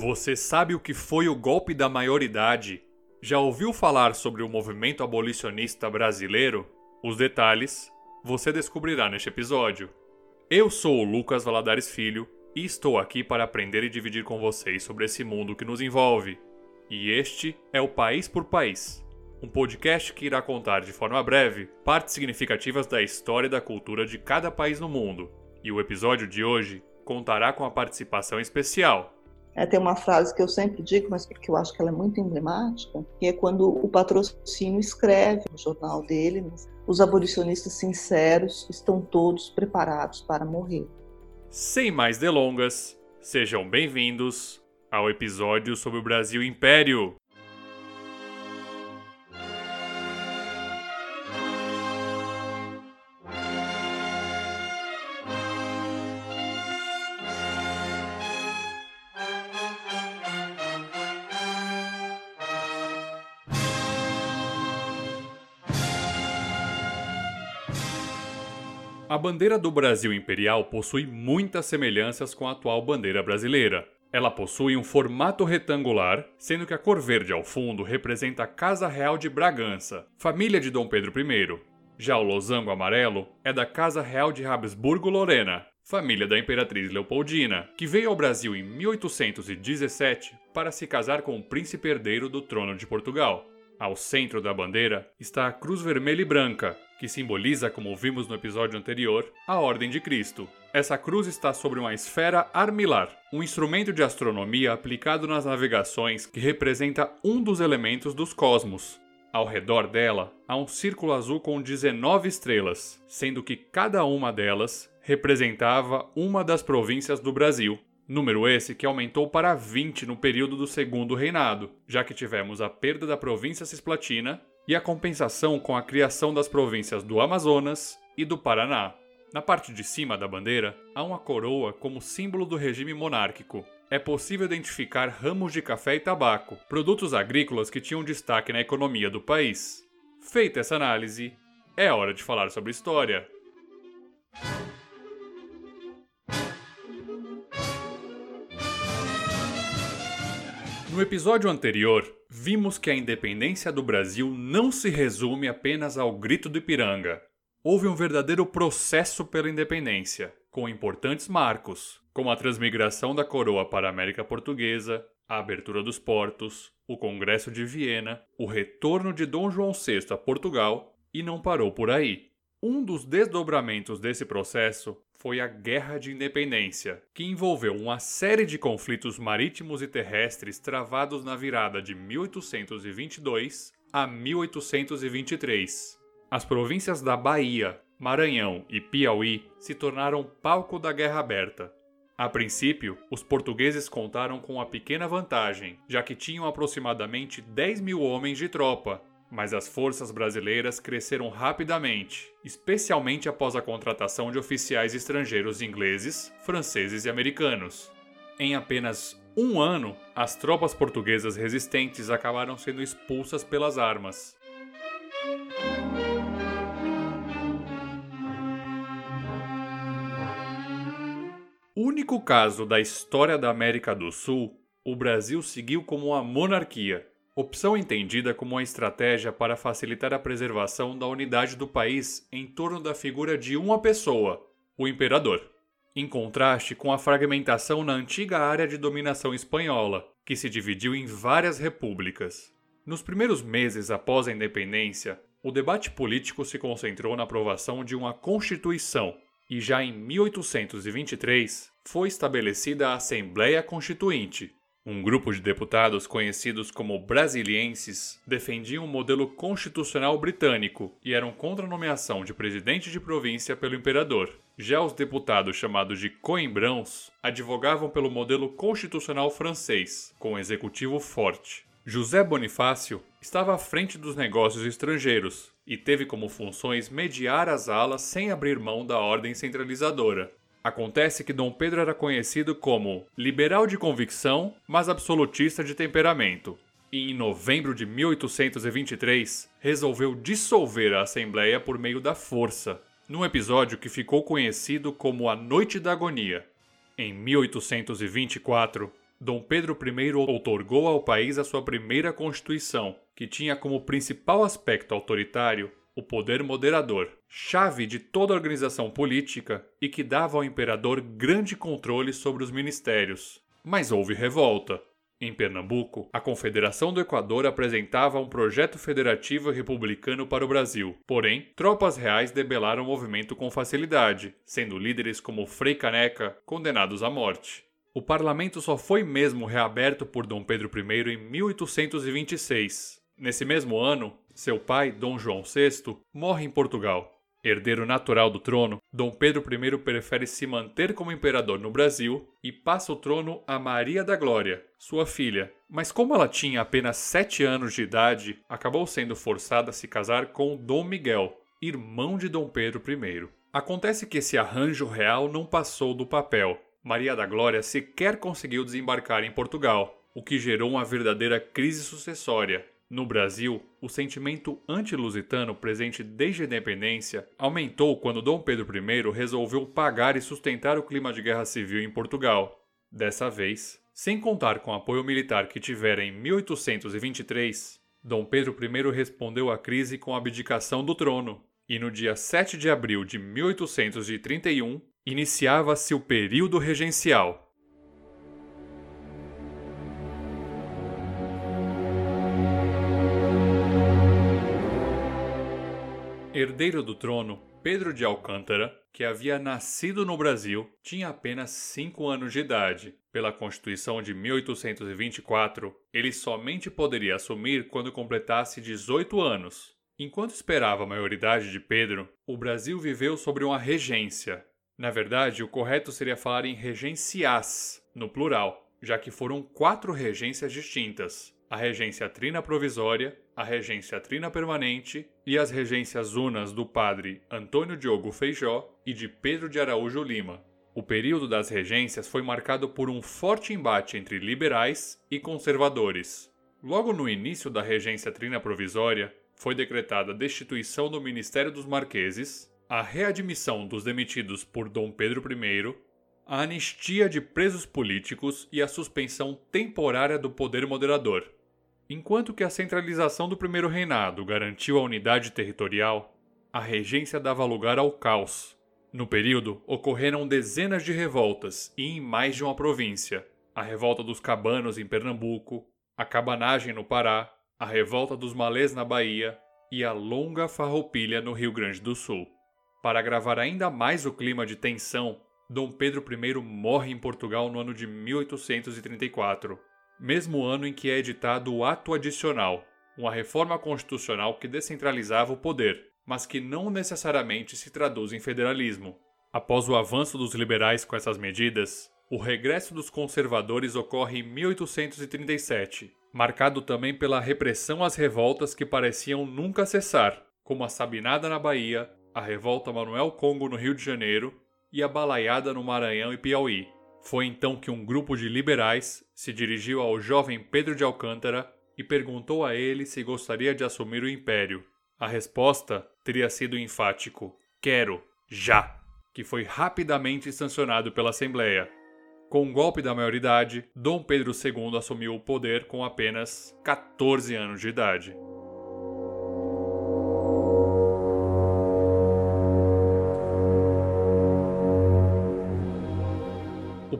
Você sabe o que foi o golpe da maioridade? Já ouviu falar sobre o movimento abolicionista brasileiro? Os detalhes você descobrirá neste episódio. Eu sou o Lucas Valadares Filho e estou aqui para aprender e dividir com vocês sobre esse mundo que nos envolve. E este é o País por País, um podcast que irá contar de forma breve partes significativas da história e da cultura de cada país no mundo. E o episódio de hoje contará com a participação especial é, tem uma frase que eu sempre digo, mas porque eu acho que ela é muito emblemática, que é quando o patrocínio escreve no jornal dele, os abolicionistas sinceros estão todos preparados para morrer. Sem mais delongas, sejam bem-vindos ao episódio sobre o Brasil Império. Bandeira do Brasil Imperial possui muitas semelhanças com a atual bandeira brasileira. Ela possui um formato retangular, sendo que a cor verde ao fundo representa a Casa Real de Bragança, família de Dom Pedro I. Já o losango amarelo é da Casa Real de Habsburgo-Lorena, família da Imperatriz Leopoldina, que veio ao Brasil em 1817 para se casar com o príncipe herdeiro do trono de Portugal. Ao centro da bandeira está a cruz vermelha e branca, que simboliza, como vimos no episódio anterior, a Ordem de Cristo. Essa cruz está sobre uma esfera armilar, um instrumento de astronomia aplicado nas navegações que representa um dos elementos dos cosmos. Ao redor dela há um círculo azul com 19 estrelas, sendo que cada uma delas representava uma das províncias do Brasil. Número esse que aumentou para 20 no período do Segundo Reinado, já que tivemos a perda da província cisplatina e a compensação com a criação das províncias do Amazonas e do Paraná. Na parte de cima da bandeira há uma coroa como símbolo do regime monárquico. É possível identificar ramos de café e tabaco, produtos agrícolas que tinham destaque na economia do país. Feita essa análise, é hora de falar sobre história. No episódio anterior, vimos que a independência do Brasil não se resume apenas ao grito do Ipiranga. Houve um verdadeiro processo pela independência, com importantes marcos, como a transmigração da coroa para a América Portuguesa, a abertura dos portos, o Congresso de Viena, o retorno de Dom João VI a Portugal, e não parou por aí. Um dos desdobramentos desse processo foi a Guerra de Independência, que envolveu uma série de conflitos marítimos e terrestres travados na virada de 1822 a 1823. As províncias da Bahia, Maranhão e Piauí se tornaram palco da Guerra Aberta. A princípio, os portugueses contaram com uma pequena vantagem, já que tinham aproximadamente 10 mil homens de tropa mas as forças brasileiras cresceram rapidamente, especialmente após a contratação de oficiais estrangeiros ingleses, franceses e americanos. Em apenas um ano, as tropas portuguesas resistentes acabaram sendo expulsas pelas armas. Único caso da história da América do Sul, o Brasil seguiu como uma monarquia, opção entendida como uma estratégia para facilitar a preservação da unidade do país em torno da figura de uma pessoa, o imperador. Em contraste com a fragmentação na antiga área de dominação espanhola, que se dividiu em várias repúblicas. Nos primeiros meses após a independência, o debate político se concentrou na aprovação de uma Constituição, e já em 1823 foi estabelecida a Assembleia Constituinte, um grupo de deputados conhecidos como brasilienses defendiam o um modelo constitucional britânico e eram contra a nomeação de presidente de província pelo imperador. Já os deputados chamados de coimbrãos advogavam pelo modelo constitucional francês, com um executivo forte. José Bonifácio estava à frente dos negócios estrangeiros e teve como funções mediar as alas sem abrir mão da ordem centralizadora. Acontece que Dom Pedro era conhecido como liberal de convicção, mas absolutista de temperamento, e em novembro de 1823 resolveu dissolver a Assembleia por meio da força, num episódio que ficou conhecido como a Noite da Agonia. Em 1824, Dom Pedro I outorgou ao país a sua primeira Constituição, que tinha como principal aspecto autoritário o poder moderador, chave de toda a organização política e que dava ao imperador grande controle sobre os ministérios. Mas houve revolta. Em Pernambuco, a Confederação do Equador apresentava um projeto federativo republicano para o Brasil. Porém, tropas reais debelaram o movimento com facilidade, sendo líderes como Frei Caneca condenados à morte. O parlamento só foi mesmo reaberto por Dom Pedro I em 1826. Nesse mesmo ano, seu pai, Dom João VI, morre em Portugal. Herdeiro natural do trono, Dom Pedro I prefere se manter como imperador no Brasil e passa o trono a Maria da Glória, sua filha. Mas como ela tinha apenas sete anos de idade, acabou sendo forçada a se casar com Dom Miguel, irmão de Dom Pedro I. Acontece que esse arranjo real não passou do papel. Maria da Glória sequer conseguiu desembarcar em Portugal, o que gerou uma verdadeira crise sucessória no Brasil, o sentimento anti-lusitano presente desde a independência aumentou quando Dom Pedro I resolveu pagar e sustentar o clima de guerra civil em Portugal. Dessa vez, sem contar com o apoio militar que tivera em 1823, Dom Pedro I respondeu à crise com a abdicação do trono, e no dia 7 de abril de 1831 iniciava-se o período regencial, Herdeiro do trono, Pedro de Alcântara, que havia nascido no Brasil, tinha apenas 5 anos de idade. Pela Constituição de 1824, ele somente poderia assumir quando completasse 18 anos. Enquanto esperava a maioridade de Pedro, o Brasil viveu sobre uma regência. Na verdade, o correto seria falar em regenciás, no plural, já que foram quatro regências distintas: a regência trina provisória, a regência trina permanente e as regências unas do padre Antônio Diogo Feijó e de Pedro de Araújo Lima. O período das regências foi marcado por um forte embate entre liberais e conservadores. Logo no início da regência trina provisória, foi decretada a destituição do Ministério dos Marqueses, a readmissão dos demitidos por Dom Pedro I, a anistia de presos políticos e a suspensão temporária do poder moderador. Enquanto que a centralização do primeiro reinado garantiu a unidade territorial, a regência dava lugar ao caos. No período, ocorreram dezenas de revoltas e em mais de uma província: a revolta dos cabanos em Pernambuco, a cabanagem no Pará, a revolta dos malês na Bahia e a longa farroupilha no Rio Grande do Sul. Para agravar ainda mais o clima de tensão, Dom Pedro I morre em Portugal no ano de 1834 mesmo ano em que é editado o Ato Adicional, uma reforma constitucional que descentralizava o poder, mas que não necessariamente se traduz em federalismo. Após o avanço dos liberais com essas medidas, o regresso dos conservadores ocorre em 1837, marcado também pela repressão às revoltas que pareciam nunca cessar, como a Sabinada na Bahia, a revolta Manuel Congo no Rio de Janeiro e a Balaiada no Maranhão e Piauí. Foi então que um grupo de liberais se dirigiu ao jovem Pedro de Alcântara e perguntou a ele se gostaria de assumir o império. A resposta teria sido enfático: Quero, já! Que foi rapidamente sancionado pela Assembleia. Com o golpe da maioridade, Dom Pedro II assumiu o poder com apenas 14 anos de idade.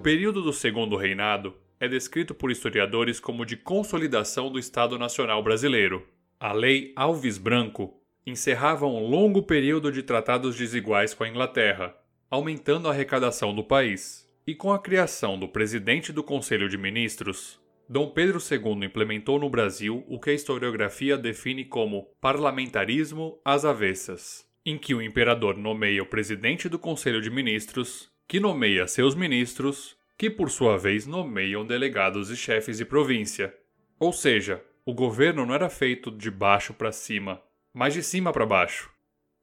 Período do Segundo Reinado é descrito por historiadores como de consolidação do Estado Nacional Brasileiro. A Lei Alves Branco encerrava um longo período de tratados desiguais com a Inglaterra, aumentando a arrecadação do país. E com a criação do presidente do Conselho de Ministros, Dom Pedro II implementou no Brasil o que a historiografia define como parlamentarismo às avessas, em que o imperador nomeia o presidente do Conselho de Ministros que nomeia seus ministros, que por sua vez nomeiam delegados e chefes de província. Ou seja, o governo não era feito de baixo para cima, mas de cima para baixo.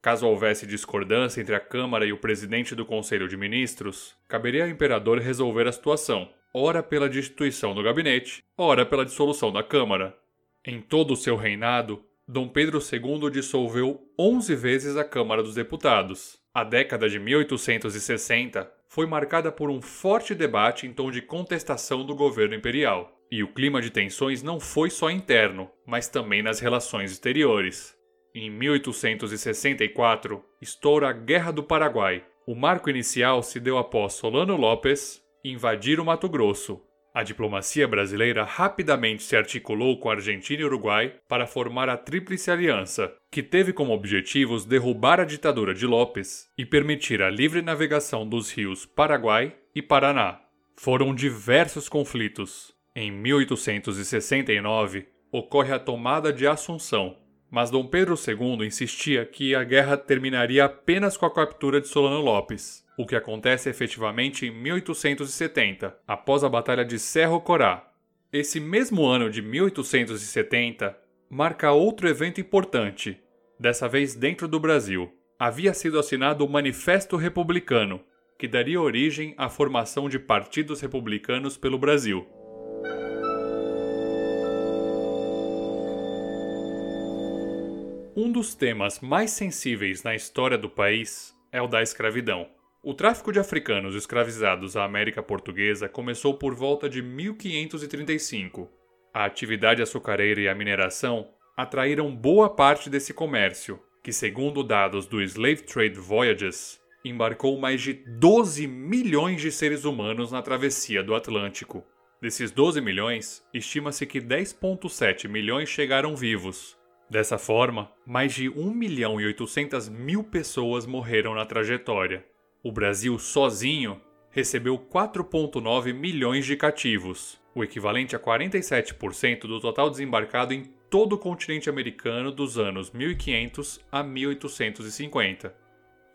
Caso houvesse discordância entre a Câmara e o presidente do Conselho de Ministros, caberia ao imperador resolver a situação, ora pela destituição do gabinete, ora pela dissolução da Câmara. Em todo o seu reinado, Dom Pedro II dissolveu 11 vezes a Câmara dos Deputados. A década de 1860 foi marcada por um forte debate em tom de contestação do governo imperial. E o clima de tensões não foi só interno, mas também nas relações exteriores. Em 1864, estoura a Guerra do Paraguai. O marco inicial se deu após Solano Lopes invadir o Mato Grosso. A diplomacia brasileira rapidamente se articulou com Argentina e Uruguai para formar a Tríplice Aliança, que teve como objetivos derrubar a ditadura de Lopes e permitir a livre navegação dos rios Paraguai e Paraná. Foram diversos conflitos. Em 1869, ocorre a tomada de Assunção, mas Dom Pedro II insistia que a guerra terminaria apenas com a captura de Solano Lopes, o que acontece efetivamente em 1870, após a Batalha de Cerro Corá. Esse mesmo ano de 1870 marca outro evento importante, dessa vez dentro do Brasil. Havia sido assinado o Manifesto Republicano, que daria origem à formação de partidos republicanos pelo Brasil. Um dos temas mais sensíveis na história do país é o da escravidão. O tráfico de africanos escravizados à América Portuguesa começou por volta de 1535. A atividade açucareira e a mineração atraíram boa parte desse comércio, que, segundo dados do Slave Trade Voyages, embarcou mais de 12 milhões de seres humanos na travessia do Atlântico. Desses 12 milhões, estima-se que 10,7 milhões chegaram vivos, Dessa forma, mais de 1 milhão e 800 mil pessoas morreram na trajetória. O Brasil sozinho recebeu 4,9 milhões de cativos, o equivalente a 47% do total desembarcado em todo o continente americano dos anos 1500 a 1850.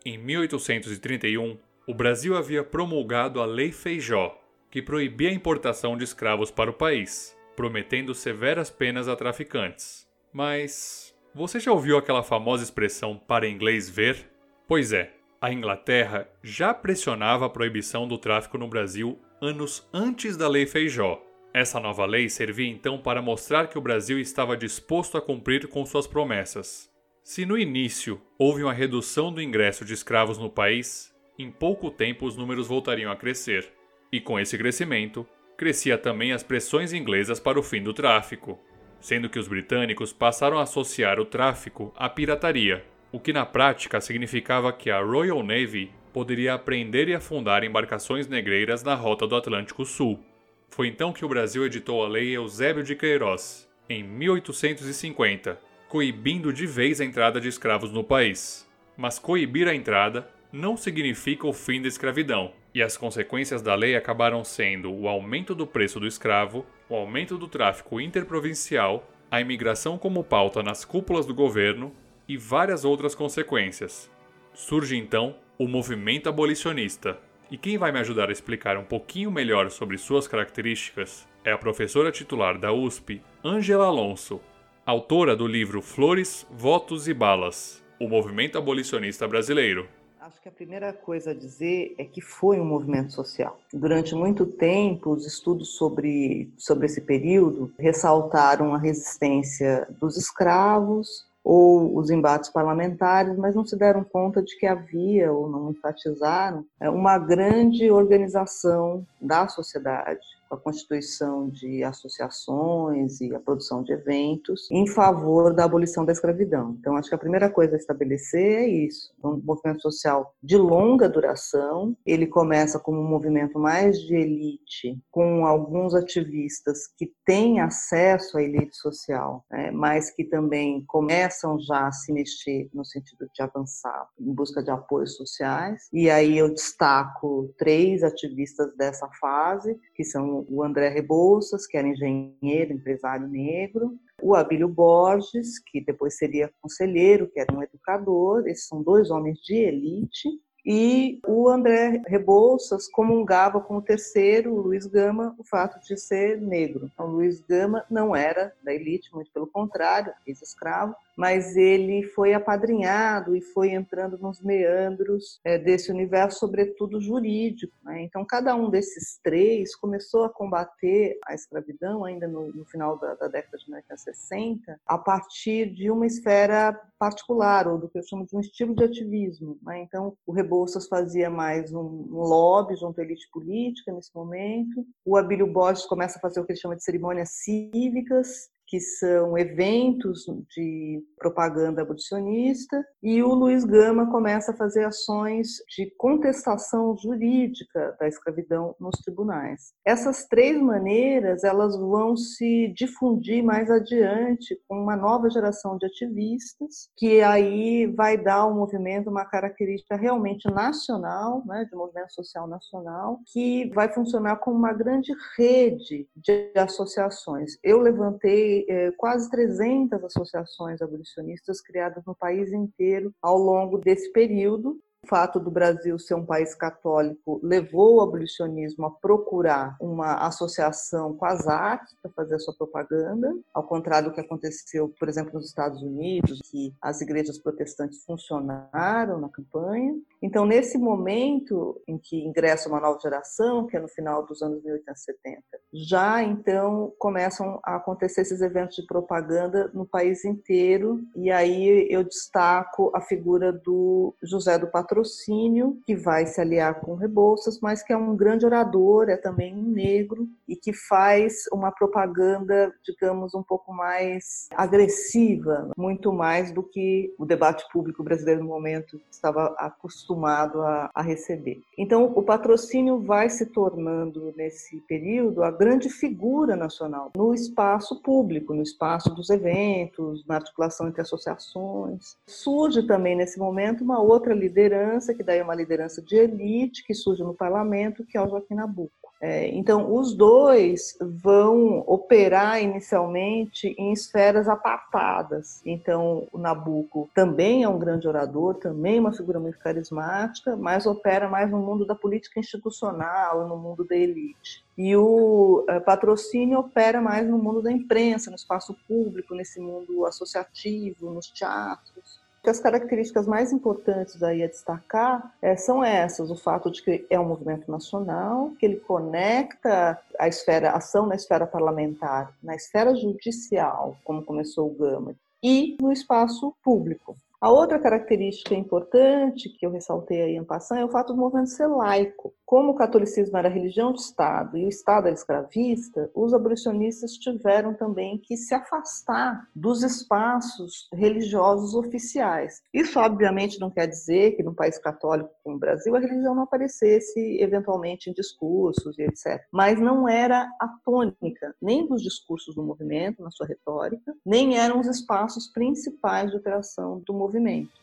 Em 1831, o Brasil havia promulgado a Lei Feijó, que proibia a importação de escravos para o país, prometendo severas penas a traficantes. Mas você já ouviu aquela famosa expressão para inglês ver? Pois é, a Inglaterra já pressionava a proibição do tráfico no Brasil anos antes da Lei Feijó. Essa nova lei servia então para mostrar que o Brasil estava disposto a cumprir com suas promessas. Se no início houve uma redução do ingresso de escravos no país, em pouco tempo os números voltariam a crescer. E com esse crescimento, crescia também as pressões inglesas para o fim do tráfico sendo que os britânicos passaram a associar o tráfico à pirataria, o que na prática significava que a Royal Navy poderia apreender e afundar embarcações negreiras na rota do Atlântico Sul. Foi então que o Brasil editou a Lei Eusébio de Queiroz, em 1850, coibindo de vez a entrada de escravos no país. Mas coibir a entrada não significa o fim da escravidão, e as consequências da lei acabaram sendo o aumento do preço do escravo, o aumento do tráfico interprovincial, a imigração como pauta nas cúpulas do governo e várias outras consequências. Surge então o movimento abolicionista. E quem vai me ajudar a explicar um pouquinho melhor sobre suas características é a professora titular da USP, Angela Alonso, autora do livro Flores, Votos e Balas: O Movimento Abolicionista Brasileiro. Acho que a primeira coisa a dizer é que foi um movimento social. Durante muito tempo, os estudos sobre, sobre esse período ressaltaram a resistência dos escravos ou os embates parlamentares, mas não se deram conta de que havia, ou não enfatizaram, é, uma grande organização da sociedade a constituição de associações e a produção de eventos em favor da abolição da escravidão. Então, acho que a primeira coisa a estabelecer é isso: um movimento social de longa duração. Ele começa como um movimento mais de elite, com alguns ativistas que têm acesso à elite social, né, mas que também começam já a se mexer no sentido de avançar em busca de apoios sociais. E aí eu destaco três ativistas dessa fase, que são o André Rebouças, que era engenheiro, empresário negro, o Abílio Borges, que depois seria conselheiro, que era um educador, esses são dois homens de elite, e o André Rebouças comungava com o terceiro, o Luiz Gama, o fato de ser negro. Então, Luiz Gama não era da elite, muito pelo contrário, ex-escravo, mas ele foi apadrinhado e foi entrando nos meandros é, desse universo, sobretudo jurídico. Né? Então, cada um desses três começou a combater a escravidão ainda no, no final da, da, década de 1960, a partir de uma esfera particular, ou do que eu chamo de um estilo de ativismo. Né? Então, o Rebouças Rebouças fazia mais um, lobby junto à elite política nesse momento. O Abílio Borges começa a fazer o que ele chama de cerimônias cívicas, que são eventos de propaganda abolicionista, e o Luiz Gama começa a fazer ações de contestação jurídica da escravidão nos tribunais. Essas três maneiras elas vão se difundir mais adiante com uma nova geração de ativistas, que aí vai dar ao movimento uma característica realmente nacional, né, de movimento social nacional, que vai funcionar como uma grande rede de associações. Eu levantei é, quase 300 associações abolicionistas criadas no país inteiro ao longo desse período, o fato do Brasil ser um país católico levou o abolicionismo a procurar uma associação com as artes para fazer a sua propaganda, ao contrário do que aconteceu, por exemplo, nos Estados Unidos, que as igrejas protestantes funcionaram na campanha. Então, nesse momento em que ingressa uma nova geração, que é no final dos anos 1870, já então começam a acontecer esses eventos de propaganda no país inteiro, e aí eu destaco a figura do José do Patrão patrocínio, que vai se aliar com Rebouças, mas que é um grande orador, é também um negro e que faz uma propaganda, digamos, um pouco mais agressiva, muito mais do que o debate público brasileiro no momento estava acostumado a, a receber. Então, o patrocínio vai se tornando, nesse período, a grande figura nacional no espaço público, no espaço dos eventos, na articulação entre associações. Surge também, nesse momento, uma outra liderança liderança, que daí é uma liderança de elite que surge no parlamento, que é o Joaquim Nabuco. É, então, os dois vão operar inicialmente em esferas apartadas. Então, o Nabucco também é um grande orador, também é uma figura muito carismática, mas opera mais no mundo da política institucional, no mundo da elite. E o é, patrocínio opera mais no mundo da imprensa, no espaço público, nesse mundo associativo, nos teatros as características mais importantes aí a destacar é, são essas: o fato de que é um movimento nacional, que ele conecta a esfera, a ação na esfera parlamentar, na esfera judicial, como começou o Gama, e no espaço público. A outra característica importante que eu ressaltei aí em passando é o fato do movimento ser laico. Como o catolicismo era religião de Estado e o Estado era escravista, os abolicionistas tiveram também que se afastar dos espaços religiosos oficiais. Isso, obviamente, não quer dizer que num país católico como o Brasil a religião não aparecesse eventualmente em discursos e etc. Mas não era a tônica nem dos discursos do movimento, na sua retórica, nem eram os espaços principais de operação do movimento.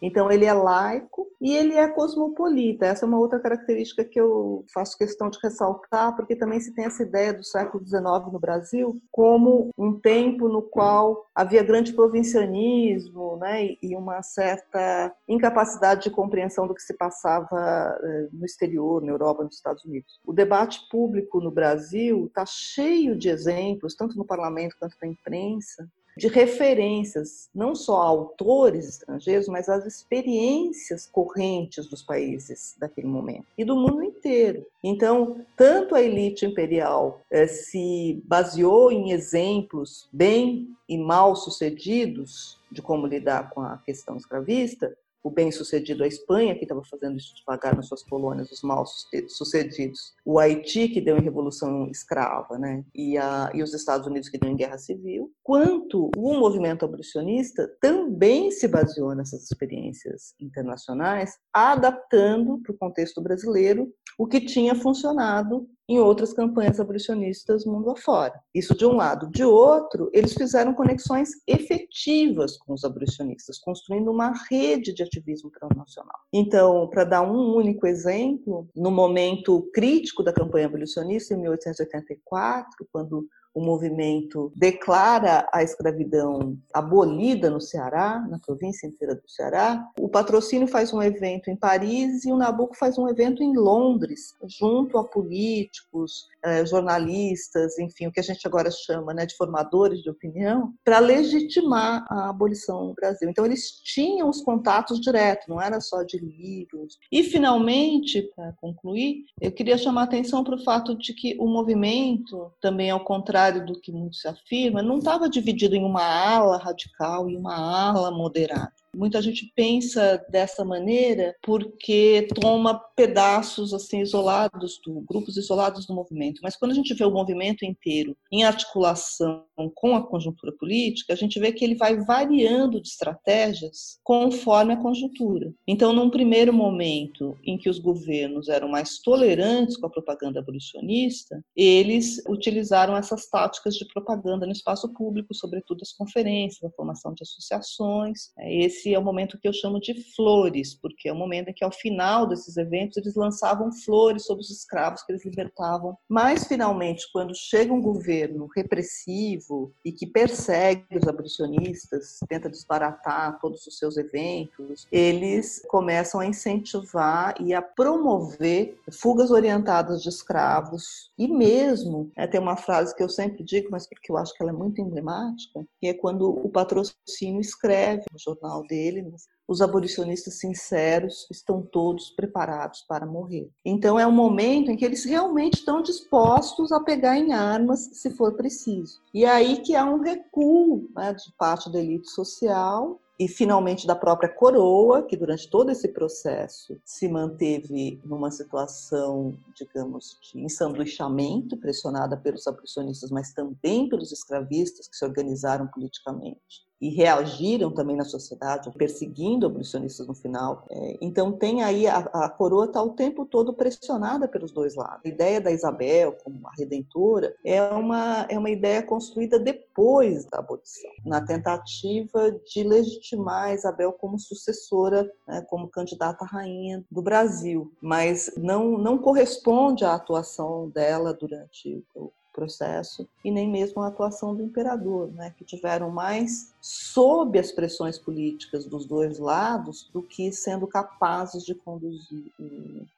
Então, ele é laico e ele é cosmopolita. Essa é uma outra característica que eu faço questão de ressaltar, porque também se tem essa ideia do século XIX no Brasil como um tempo no qual havia grande provincianismo né, e uma certa incapacidade de compreensão do que se passava eh, no exterior, na Europa, nos Estados Unidos. O debate público no Brasil está cheio de exemplos, tanto no parlamento quanto na imprensa, de referências, não só a autores estrangeiros, mas às experiências correntes dos países daquele momento e do mundo inteiro. Então, tanto a elite imperial eh, se baseou em exemplos bem e mal sucedidos de como lidar com a questão escravista, o bem-sucedido a Espanha, que estava fazendo isso devagar nas suas colônias, os mal-sucedidos, o Haiti, que deu em revolução escrava, né? e, a, e os Estados Unidos, que deu em guerra civil, quanto o movimento abolicionista também se baseou nessas experiências internacionais, adaptando para o contexto brasileiro o que tinha funcionado em outras campanhas abolicionistas mundo afora. Isso de um lado. De outro, eles fizeram conexões efetivas com os abolicionistas, construindo uma rede de ativismo transnacional. Então, para dar um único exemplo, no momento crítico da campanha abolicionista, em 1884, quando o movimento declara a escravidão abolida no Ceará, na província inteira do Ceará. O patrocínio faz um evento em Paris e o Nabucco faz um evento em Londres, junto a políticos, eh, jornalistas, enfim, o que a gente agora chama né, de formadores de opinião, para legitimar a abolição no Brasil. Então, eles tinham os contatos diretos, não era só de livros. E, finalmente, para concluir, eu queria chamar a atenção para o fato de que o movimento, também ao contrário contrário do que muito se afirma, não estava dividido em uma ala radical e uma ala moderada. Muita gente pensa dessa maneira porque toma pedaços assim isolados do grupos isolados do movimento, mas quando a gente vê o movimento inteiro em articulação com a conjuntura política, a gente vê que ele vai variando de estratégias conforme a conjuntura. Então, num primeiro momento em que os governos eram mais tolerantes com a propaganda abolicionista, eles utilizaram essas táticas de propaganda no espaço público, sobretudo as conferências, a formação de associações. Esse é o momento que eu chamo de flores, porque é o momento em que, ao final desses eventos, eles lançavam flores sobre os escravos que eles libertavam. Mas, finalmente, quando chega um governo repressivo e que persegue os abolicionistas, tenta desbaratar todos os seus eventos, eles começam a incentivar e a promover fugas orientadas de escravos e mesmo, é, tem uma frase que eu sempre digo, mas porque eu acho que ela é muito emblemática, que é quando o patrocínio escreve no jornal dele, os abolicionistas sinceros estão todos preparados para morrer. Então é um momento em que eles realmente estão dispostos a pegar em armas se for preciso. E é aí que há um recuo né, de parte da elite social e finalmente da própria coroa, que durante todo esse processo se manteve numa situação, digamos, de ensanduichamento, pressionada pelos abolicionistas, mas também pelos escravistas que se organizaram politicamente e reagiram também na sociedade, perseguindo abolicionistas no final. É, então tem aí a, a coroa está o tempo todo pressionada pelos dois lados. A ideia da Isabel como a redentora é uma é uma ideia construída depois da abolição, na tentativa de legitimar a Isabel como sucessora, né, como candidata à rainha do Brasil, mas não não corresponde à atuação dela durante o processo e nem mesmo a atuação do imperador, né, que tiveram mais sob as pressões políticas dos dois lados do que sendo capazes de conduzir o,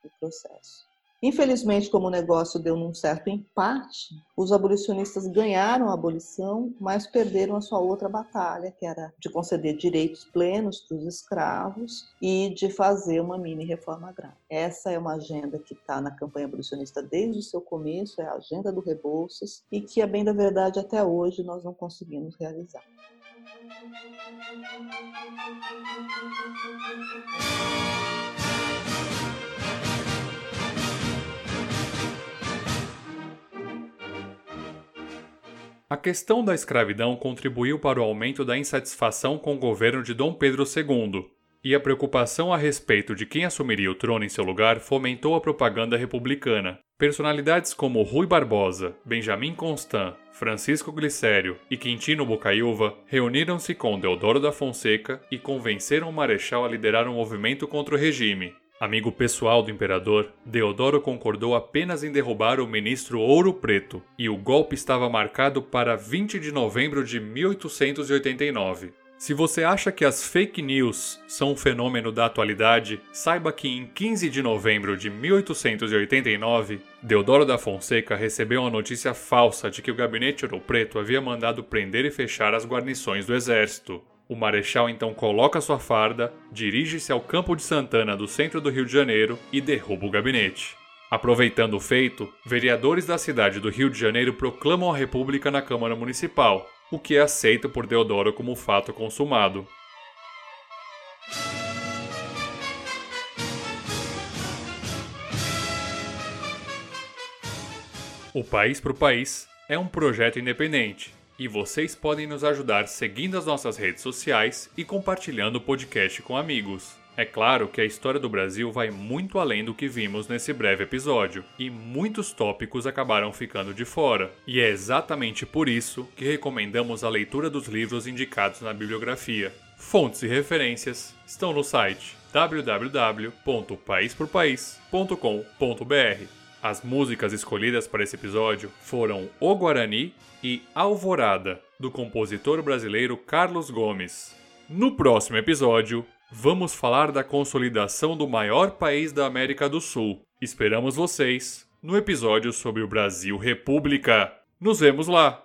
o processo. Infelizmente, como o negócio deu num certo empate, os abolicionistas ganharam a abolição, mas perderam a sua outra batalha, que era de conceder direitos plenos para os escravos e de fazer uma mini reforma agrária. Essa é uma agenda que está na campanha abolicionista desde o seu começo, é a agenda do Rebouças, e que, a bem da verdade, até hoje nós não conseguimos realizar. A questão da escravidão contribuiu para o aumento da insatisfação com o governo de Dom Pedro II, e a preocupação a respeito de quem assumiria o trono em seu lugar fomentou a propaganda republicana. Personalidades como Rui Barbosa, Benjamin Constant, Francisco Glicério e Quintino Bocaiúva reuniram-se com Deodoro da Fonseca e convenceram o marechal a liderar um movimento contra o regime, Amigo pessoal do imperador, Deodoro concordou apenas em derrubar o ministro Ouro Preto, e o golpe estava marcado para 20 de novembro de 1889. Se você acha que as fake news são um fenômeno da atualidade, saiba que em 15 de novembro de 1889, Deodoro da Fonseca recebeu uma notícia falsa de que o gabinete Ouro Preto havia mandado prender e fechar as guarnições do exército. O marechal então coloca sua farda, dirige-se ao Campo de Santana do centro do Rio de Janeiro e derruba o gabinete. Aproveitando o feito, vereadores da cidade do Rio de Janeiro proclamam a República na Câmara Municipal, o que é aceito por Deodoro como fato consumado. O País para o País é um projeto independente e vocês podem nos ajudar seguindo as nossas redes sociais e compartilhando o podcast com amigos. É claro que a história do Brasil vai muito além do que vimos nesse breve episódio, e muitos tópicos acabaram ficando de fora. E é exatamente por isso que recomendamos a leitura dos livros indicados na bibliografia. Fontes e referências estão no site www.paisporpaís.com.br. As músicas escolhidas para esse episódio foram O Guarani e Alvorada, do compositor brasileiro Carlos Gomes. No próximo episódio, vamos falar da consolidação do maior país da América do Sul. Esperamos vocês no episódio sobre o Brasil República. Nos vemos lá!